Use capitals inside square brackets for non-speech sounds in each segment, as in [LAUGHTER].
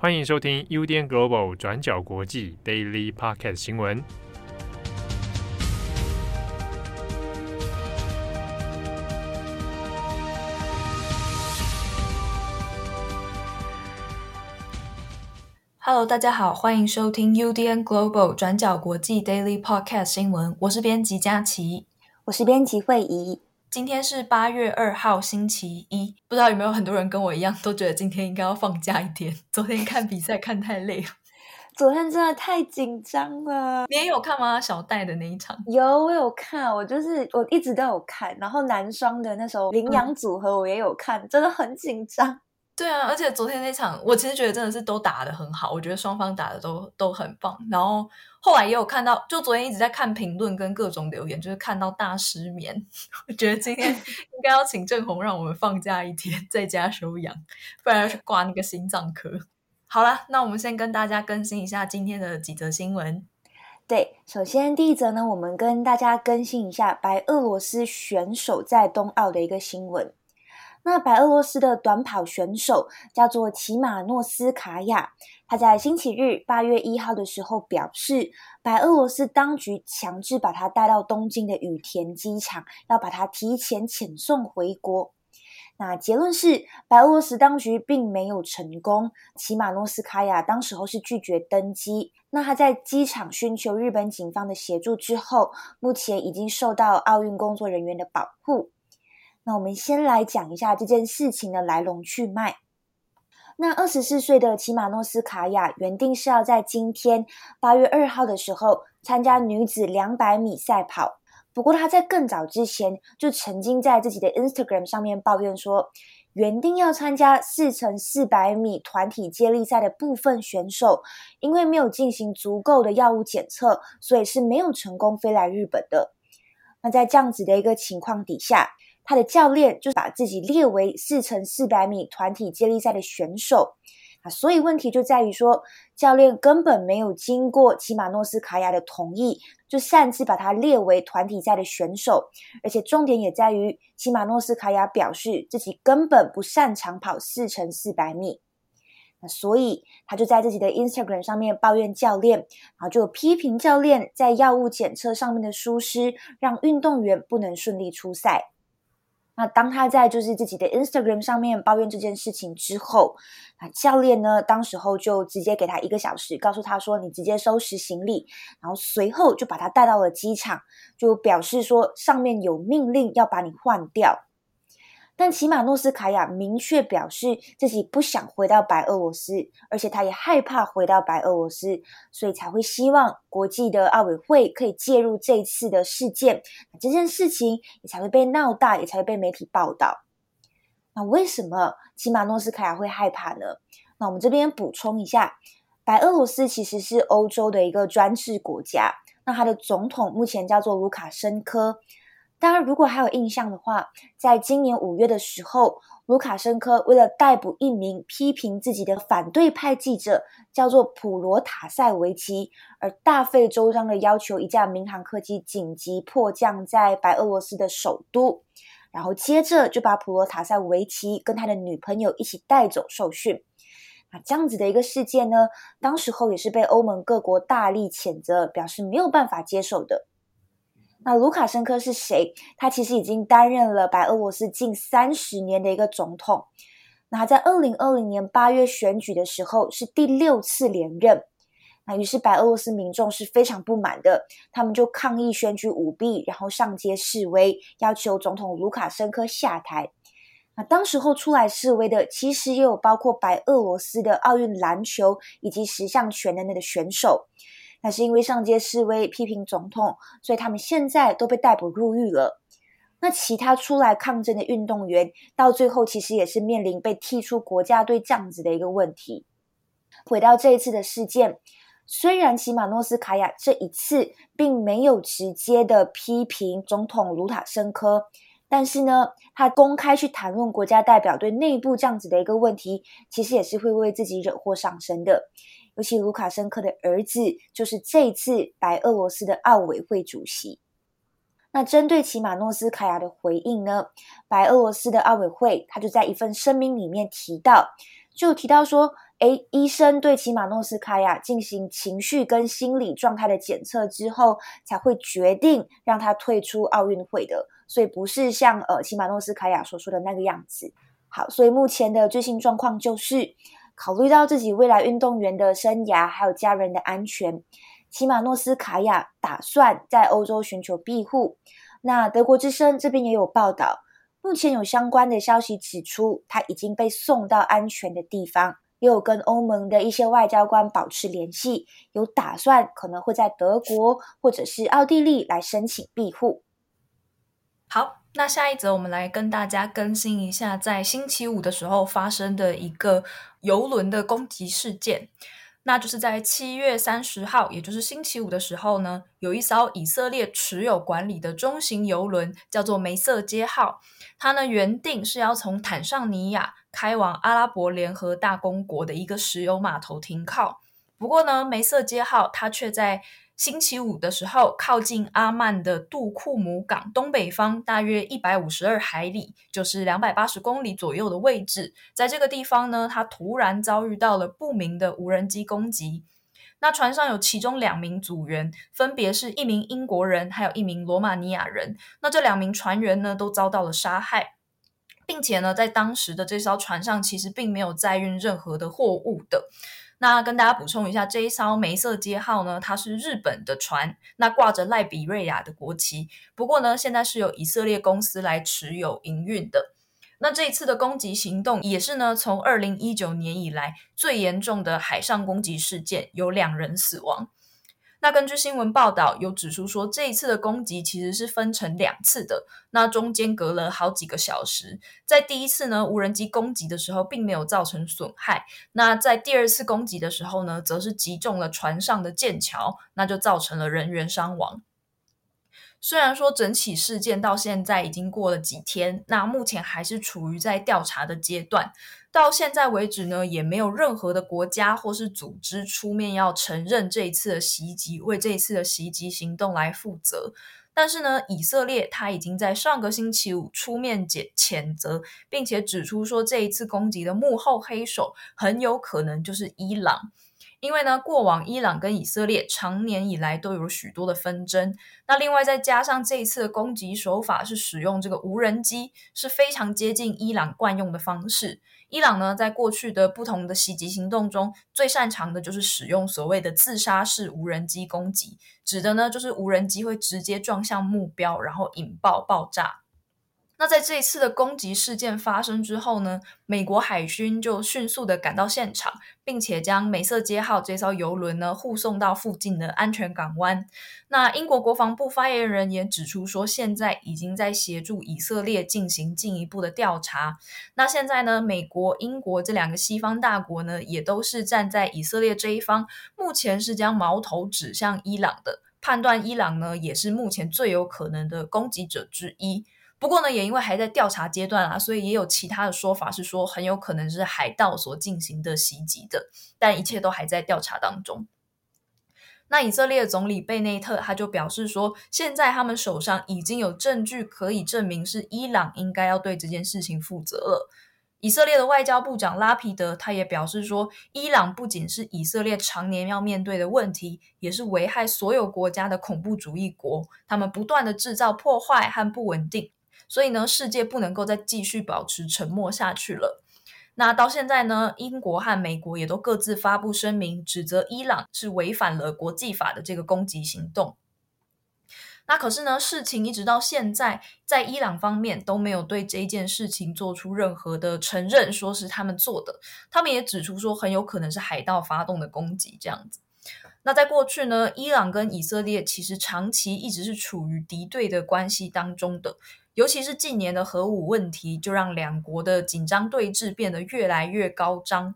欢迎收听 UDN Global 转角国际 Daily Podcast 新闻。Hello，大家好，欢迎收听 UDN Global 转角国际 Daily Podcast 新闻。我是编辑佳琪，我是编辑惠仪。今天是八月二号，星期一。不知道有没有很多人跟我一样，都觉得今天应该要放假一天。[LAUGHS] 昨天看比赛看太累了，昨天真的太紧张了。你也有看吗？小戴的那一场？有，我有看。我就是我一直都有看。然后男双的那时候羚羊组合我也有看，嗯、真的很紧张。对啊，而且昨天那场，我其实觉得真的是都打得很好，我觉得双方打的都都很棒。然后后来也有看到，就昨天一直在看评论跟各种留言，就是看到大失眠。[LAUGHS] 我觉得今天 [LAUGHS] 应该要请郑红让我们放假一天，在家休养，不然要去挂那个心脏科。好了，那我们先跟大家更新一下今天的几则新闻。对，首先第一则呢，我们跟大家更新一下白俄罗斯选手在冬奥的一个新闻。那白俄罗斯的短跑选手叫做齐马诺斯卡娅，他在星期日八月一号的时候表示，白俄罗斯当局强制把他带到东京的羽田机场，要把他提前遣送回国。那结论是，白俄罗斯当局并没有成功，齐马诺斯卡娅当时候是拒绝登机。那他在机场寻求日本警方的协助之后，目前已经受到奥运工作人员的保护。那我们先来讲一下这件事情的来龙去脉。那二十四岁的齐马诺斯卡娅原定是要在今天八月二号的时候参加女子两百米赛跑，不过她在更早之前就曾经在自己的 Instagram 上面抱怨说，原定要参加四乘四百米团体接力赛的部分选手，因为没有进行足够的药物检测，所以是没有成功飞来日本的。那在这样子的一个情况底下，他的教练就把自己列为四乘四百米团体接力赛的选手。啊，所以问题就在于说，教练根本没有经过齐马诺斯卡娅的同意，就擅自把他列为团体赛的选手，而且重点也在于齐马诺斯卡娅表示自己根本不擅长跑四乘四百米，那所以他就在自己的 Instagram 上面抱怨教练，然后就批评教练在药物检测上面的疏失，让运动员不能顺利出赛。那当他在就是自己的 Instagram 上面抱怨这件事情之后，啊教练呢，当时候就直接给他一个小时，告诉他说：“你直接收拾行李。”然后随后就把他带到了机场，就表示说上面有命令要把你换掉。但齐马诺斯卡娅明确表示自己不想回到白俄罗斯，而且他也害怕回到白俄罗斯，所以才会希望国际的奥委会可以介入这次的事件，这件事情也才会被闹大，也才会被媒体报道。那为什么齐马诺斯卡娅会害怕呢？那我们这边补充一下，白俄罗斯其实是欧洲的一个专制国家，那他的总统目前叫做卢卡申科。当然，如果还有印象的话，在今年五月的时候，卢卡申科为了逮捕一名批评自己的反对派记者，叫做普罗塔塞维奇，而大费周章的要求一架民航客机紧急迫降在白俄罗斯的首都，然后接着就把普罗塔塞维奇跟他的女朋友一起带走受训。那这样子的一个事件呢，当时候也是被欧盟各国大力谴责，表示没有办法接受的。那卢卡申科是谁？他其实已经担任了白俄罗斯近三十年的一个总统。那在二零二零年八月选举的时候是第六次连任。那于是白俄罗斯民众是非常不满的，他们就抗议选举舞弊，然后上街示威，要求总统卢卡申科下台。那当时候出来示威的，其实也有包括白俄罗斯的奥运篮球以及十项全能的选手。那是因为上街示威批评总统，所以他们现在都被逮捕入狱了。那其他出来抗争的运动员，到最后其实也是面临被踢出国家队这样子的一个问题。回到这一次的事件，虽然齐马诺斯卡娅这一次并没有直接的批评总统卢卡申科，但是呢，他公开去谈论国家代表队内部这样子的一个问题，其实也是会为自己惹祸上身的。尤其卢卡申科的儿子就是这次白俄罗斯的奥委会主席。那针对齐马诺斯卡娅的回应呢，白俄罗斯的奥委会他就在一份声明里面提到，就提到说，诶，医生对齐马诺斯卡亚进行情绪跟心理状态的检测之后，才会决定让他退出奥运会的，所以不是像呃齐马诺斯卡亚所说的那个样子。好，所以目前的最新状况就是，考虑到自己未来运动员的生涯还有家人的安全，齐马诺斯卡亚打算在欧洲寻求庇护。那德国之声这边也有报道，目前有相关的消息指出，他已经被送到安全的地方。也有跟欧盟的一些外交官保持联系，有打算可能会在德国或者是奥地利来申请庇护。好，那下一则我们来跟大家更新一下，在星期五的时候发生的一个邮轮的攻击事件。那就是在七月三十号，也就是星期五的时候呢，有一艘以色列持有管理的中型邮轮，叫做梅瑟街号。它呢原定是要从坦桑尼亚开往阿拉伯联合大公国的一个石油码头停靠。不过呢，梅瑟街号它却在星期五的时候，靠近阿曼的杜库姆港东北方大约一百五十二海里，就是两百八十公里左右的位置，在这个地方呢，它突然遭遇到了不明的无人机攻击。那船上有其中两名组员，分别是一名英国人，还有一名罗马尼亚人。那这两名船员呢，都遭到了杀害，并且呢，在当时的这艘船上，其实并没有载运任何的货物的。那跟大家补充一下，这一艘梅瑟街号呢，它是日本的船，那挂着赖比瑞亚的国旗。不过呢，现在是由以色列公司来持有营运的。那这一次的攻击行动也是呢，从二零一九年以来最严重的海上攻击事件，有两人死亡。那根据新闻报道，有指出说，这一次的攻击其实是分成两次的，那中间隔了好几个小时。在第一次呢，无人机攻击的时候，并没有造成损害；那在第二次攻击的时候呢，则是击中了船上的舰桥，那就造成了人员伤亡。虽然说整起事件到现在已经过了几天，那目前还是处于在调查的阶段。到现在为止呢，也没有任何的国家或是组织出面要承认这一次的袭击，为这一次的袭击行动来负责。但是呢，以色列他已经在上个星期五出面解谴责，并且指出说，这一次攻击的幕后黑手很有可能就是伊朗。因为呢，过往伊朗跟以色列长年以来都有许多的纷争。那另外再加上这一次的攻击手法是使用这个无人机，是非常接近伊朗惯用的方式。伊朗呢，在过去的不同的袭击行动中，最擅长的就是使用所谓的自杀式无人机攻击，指的呢就是无人机会直接撞向目标，然后引爆爆炸。那在这一次的攻击事件发生之后呢，美国海军就迅速的赶到现场，并且将美色街号这艘游轮呢护送到附近的安全港湾。那英国国防部发言人也指出说，现在已经在协助以色列进行进一步的调查。那现在呢，美国、英国这两个西方大国呢，也都是站在以色列这一方，目前是将矛头指向伊朗的，判断伊朗呢也是目前最有可能的攻击者之一。不过呢，也因为还在调查阶段啊，所以也有其他的说法是说很有可能是海盗所进行的袭击的，但一切都还在调查当中。那以色列总理贝内特他就表示说，现在他们手上已经有证据可以证明是伊朗应该要对这件事情负责了。以色列的外交部长拉皮德他也表示说，伊朗不仅是以色列常年要面对的问题，也是危害所有国家的恐怖主义国，他们不断的制造破坏和不稳定。所以呢，世界不能够再继续保持沉默下去了。那到现在呢，英国和美国也都各自发布声明，指责伊朗是违反了国际法的这个攻击行动。那可是呢，事情一直到现在，在伊朗方面都没有对这件事情做出任何的承认，说是他们做的。他们也指出说，很有可能是海盗发动的攻击这样子。那在过去呢，伊朗跟以色列其实长期一直是处于敌对的关系当中的。尤其是近年的核武问题，就让两国的紧张对峙变得越来越高涨。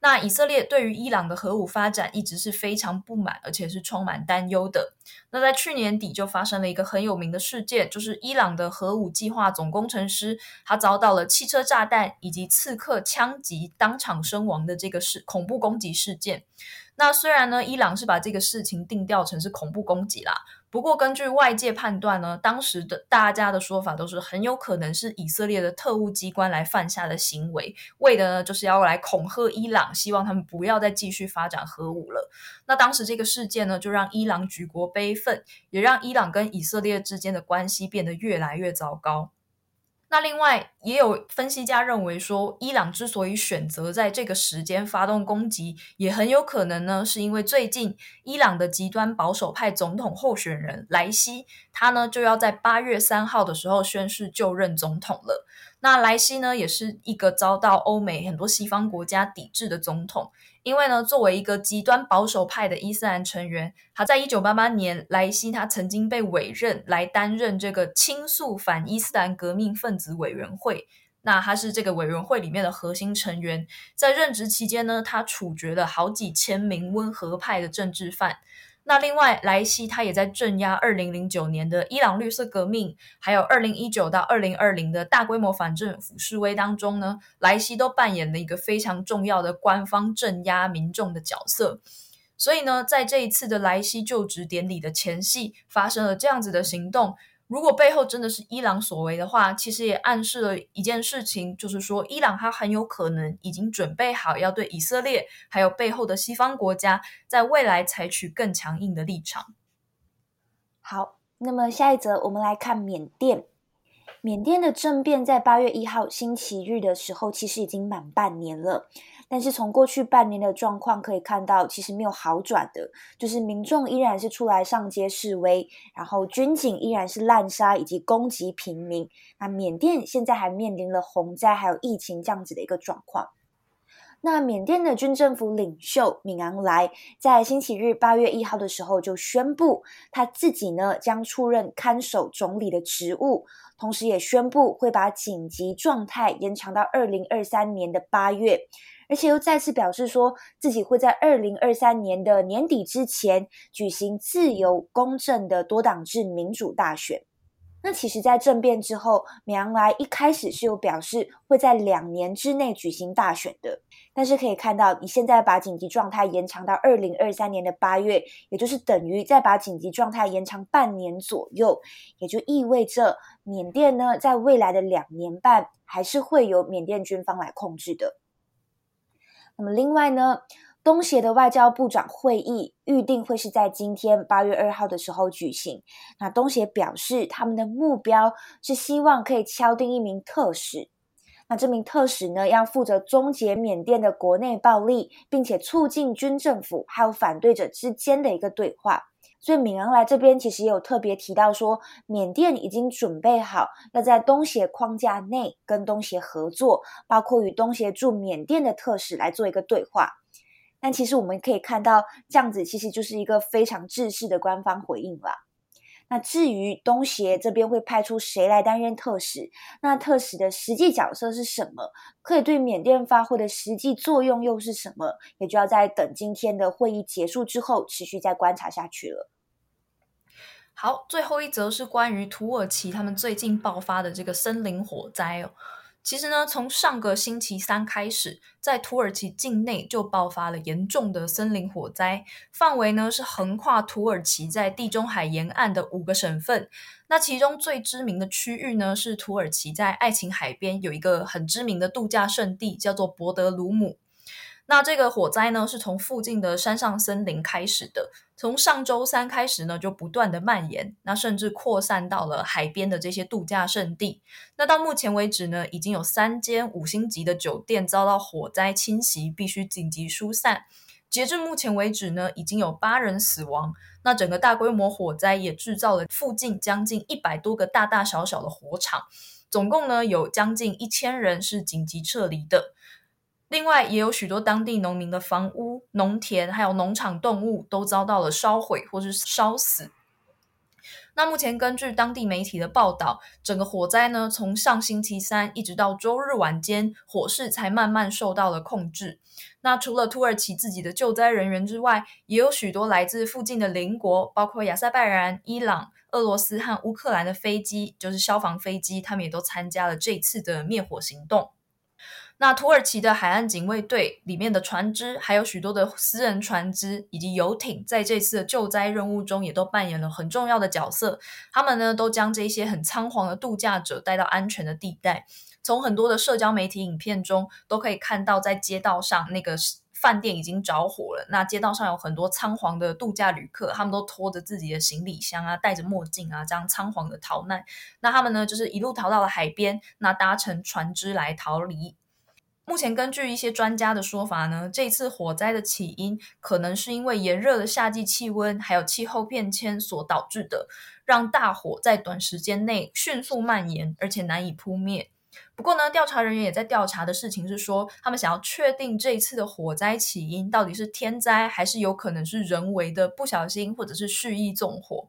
那以色列对于伊朗的核武发展一直是非常不满，而且是充满担忧的。那在去年底就发生了一个很有名的事件，就是伊朗的核武计划总工程师他遭到了汽车炸弹以及刺客枪击，当场身亡的这个事恐怖攻击事件。那虽然呢，伊朗是把这个事情定调成是恐怖攻击啦。不过，根据外界判断呢，当时的大家的说法都是很有可能是以色列的特务机关来犯下的行为，为的呢就是要来恐吓伊朗，希望他们不要再继续发展核武了。那当时这个事件呢，就让伊朗举国悲愤，也让伊朗跟以色列之间的关系变得越来越糟糕。那另外也有分析家认为说，伊朗之所以选择在这个时间发动攻击，也很有可能呢，是因为最近伊朗的极端保守派总统候选人莱西，他呢就要在八月三号的时候宣誓就任总统了。那莱西呢，也是一个遭到欧美很多西方国家抵制的总统。因为呢，作为一个极端保守派的伊斯兰成员，他在一九八八年，莱西他曾经被委任来担任这个倾诉反伊斯兰革命分子委员会。那他是这个委员会里面的核心成员，在任职期间呢，他处决了好几千名温和派的政治犯。那另外，莱西他也在镇压二零零九年的伊朗绿色革命，还有二零一九到二零二零的大规模反政府示威当中呢，莱西都扮演了一个非常重要的官方镇压民众的角色。所以呢，在这一次的莱西就职典礼的前夕，发生了这样子的行动。如果背后真的是伊朗所为的话，其实也暗示了一件事情，就是说伊朗它很有可能已经准备好要对以色列还有背后的西方国家在未来采取更强硬的立场。好，那么下一则我们来看缅甸。缅甸的政变在八月一号星期日的时候，其实已经满半年了。但是从过去半年的状况可以看到，其实没有好转的，就是民众依然是出来上街示威，然后军警依然是滥杀以及攻击平民。那缅甸现在还面临了洪灾还有疫情这样子的一个状况。那缅甸的军政府领袖敏昂莱在星期日八月一号的时候就宣布，他自己呢将出任看守总理的职务，同时也宣布会把紧急状态延长到二零二三年的八月。而且又再次表示说自己会在二零二三年的年底之前举行自由公正的多党制民主大选。那其实，在政变之后，敏昂莱一开始是有表示会在两年之内举行大选的。但是可以看到，你现在把紧急状态延长到二零二三年的八月，也就是等于再把紧急状态延长半年左右，也就意味着缅甸呢，在未来的两年半还是会由缅甸军方来控制的。那么另外呢，东协的外交部长会议预定会是在今天八月二号的时候举行。那东协表示，他们的目标是希望可以敲定一名特使。那这名特使呢，要负责终结缅甸的国内暴力，并且促进军政府还有反对者之间的一个对话。所以，敏昂莱这边其实也有特别提到说，缅甸已经准备好要在东协框架内跟东协合作，包括与东协驻缅甸的特使来做一个对话。但其实我们可以看到，这样子其实就是一个非常制式的官方回应了。那至于东协这边会派出谁来担任特使，那特使的实际角色是什么？可以对缅甸发挥的实际作用又是什么？也就要在等今天的会议结束之后，持续再观察下去了。好，最后一则是关于土耳其他们最近爆发的这个森林火灾哦。其实呢，从上个星期三开始，在土耳其境内就爆发了严重的森林火灾，范围呢是横跨土耳其在地中海沿岸的五个省份。那其中最知名的区域呢，是土耳其在爱琴海边有一个很知名的度假胜地，叫做博德鲁姆。那这个火灾呢，是从附近的山上森林开始的，从上周三开始呢，就不断的蔓延，那甚至扩散到了海边的这些度假胜地。那到目前为止呢，已经有三间五星级的酒店遭到火灾侵袭，必须紧急疏散。截至目前为止呢，已经有八人死亡。那整个大规模火灾也制造了附近将近一百多个大大小小的火场，总共呢有将近一千人是紧急撤离的。另外，也有许多当地农民的房屋、农田，还有农场动物都遭到了烧毁或是烧死。那目前根据当地媒体的报道，整个火灾呢，从上星期三一直到周日晚间，火势才慢慢受到了控制。那除了土耳其自己的救灾人员之外，也有许多来自附近的邻国，包括亚塞拜然、伊朗、俄罗斯和乌克兰的飞机，就是消防飞机，他们也都参加了这次的灭火行动。那土耳其的海岸警卫队里面的船只，还有许多的私人船只以及游艇，在这次的救灾任务中，也都扮演了很重要的角色。他们呢，都将这些很仓皇的度假者带到安全的地带。从很多的社交媒体影片中，都可以看到，在街道上那个饭店已经着火了。那街道上有很多仓皇的度假旅客，他们都拖着自己的行李箱啊，戴着墨镜啊，这样仓皇的逃难。那他们呢，就是一路逃到了海边，那搭乘船只来逃离。目前根据一些专家的说法呢，这次火灾的起因可能是因为炎热的夏季气温，还有气候变迁所导致的，让大火在短时间内迅速蔓延，而且难以扑灭。不过呢，调查人员也在调查的事情是说，他们想要确定这一次的火灾起因到底是天灾，还是有可能是人为的不小心或者是蓄意纵火。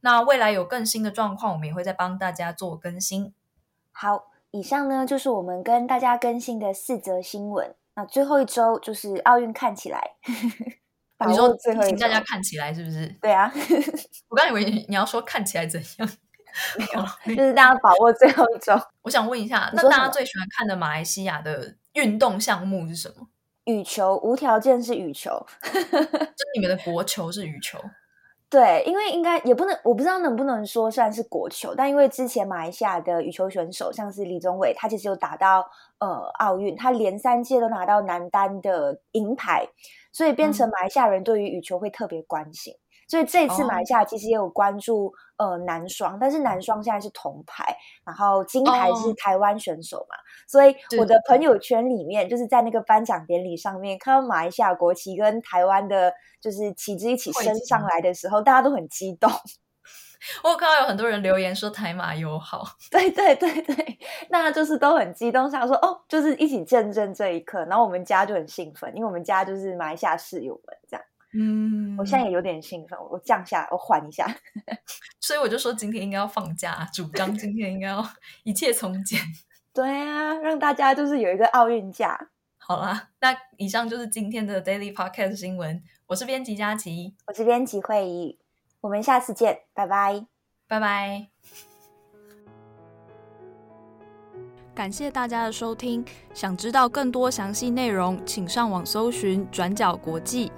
那未来有更新的状况，我们也会再帮大家做更新。好。以上呢，就是我们跟大家更新的四则新闻。那最后一周就是奥运看起来，你说最后请大家看起来是不是？对啊，[LAUGHS] 我刚以为你要说看起来怎样，没有，就是大家把握最后一周。[LAUGHS] 我想问一下，那大家最喜欢看的马来西亚的运动项目是什么？羽球，无条件是羽球，[LAUGHS] 就你们的国球是羽球。对，因为应该也不能，我不知道能不能说算是国球，但因为之前马来西亚的羽球选手像是李宗伟，他其实有打到呃奥运，他连三届都拿到男单的银牌，所以变成马来西亚人对于羽球会特别关心。嗯所以这次马来西亚其实也有关注、哦、呃男双，但是男双现在是铜牌，然后金牌是台湾选手嘛。哦、所以我的朋友圈里面，就是在那个颁奖典礼上面看到马来西亚国旗跟台湾的，就是旗帜一起升上来的时候，大家都很激动。[LAUGHS] 我有看到有很多人留言说台马友好，[LAUGHS] 对对对对，那就是都很激动，想说哦，就是一起见证这一刻。然后我们家就很兴奋，因为我们家就是马来西亚室友们这样。嗯，我现在也有点兴奋，我降下，我缓一下，[LAUGHS] 所以我就说今天应该要放假，主张今天应该要一切从简。[LAUGHS] 对啊，让大家就是有一个奥运假。好啦，那以上就是今天的 Daily Podcast 新闻。我是编辑佳琪，我是编辑慧仪，我们下次见，拜拜，拜拜。感谢大家的收听，想知道更多详细内容，请上网搜寻转角国际。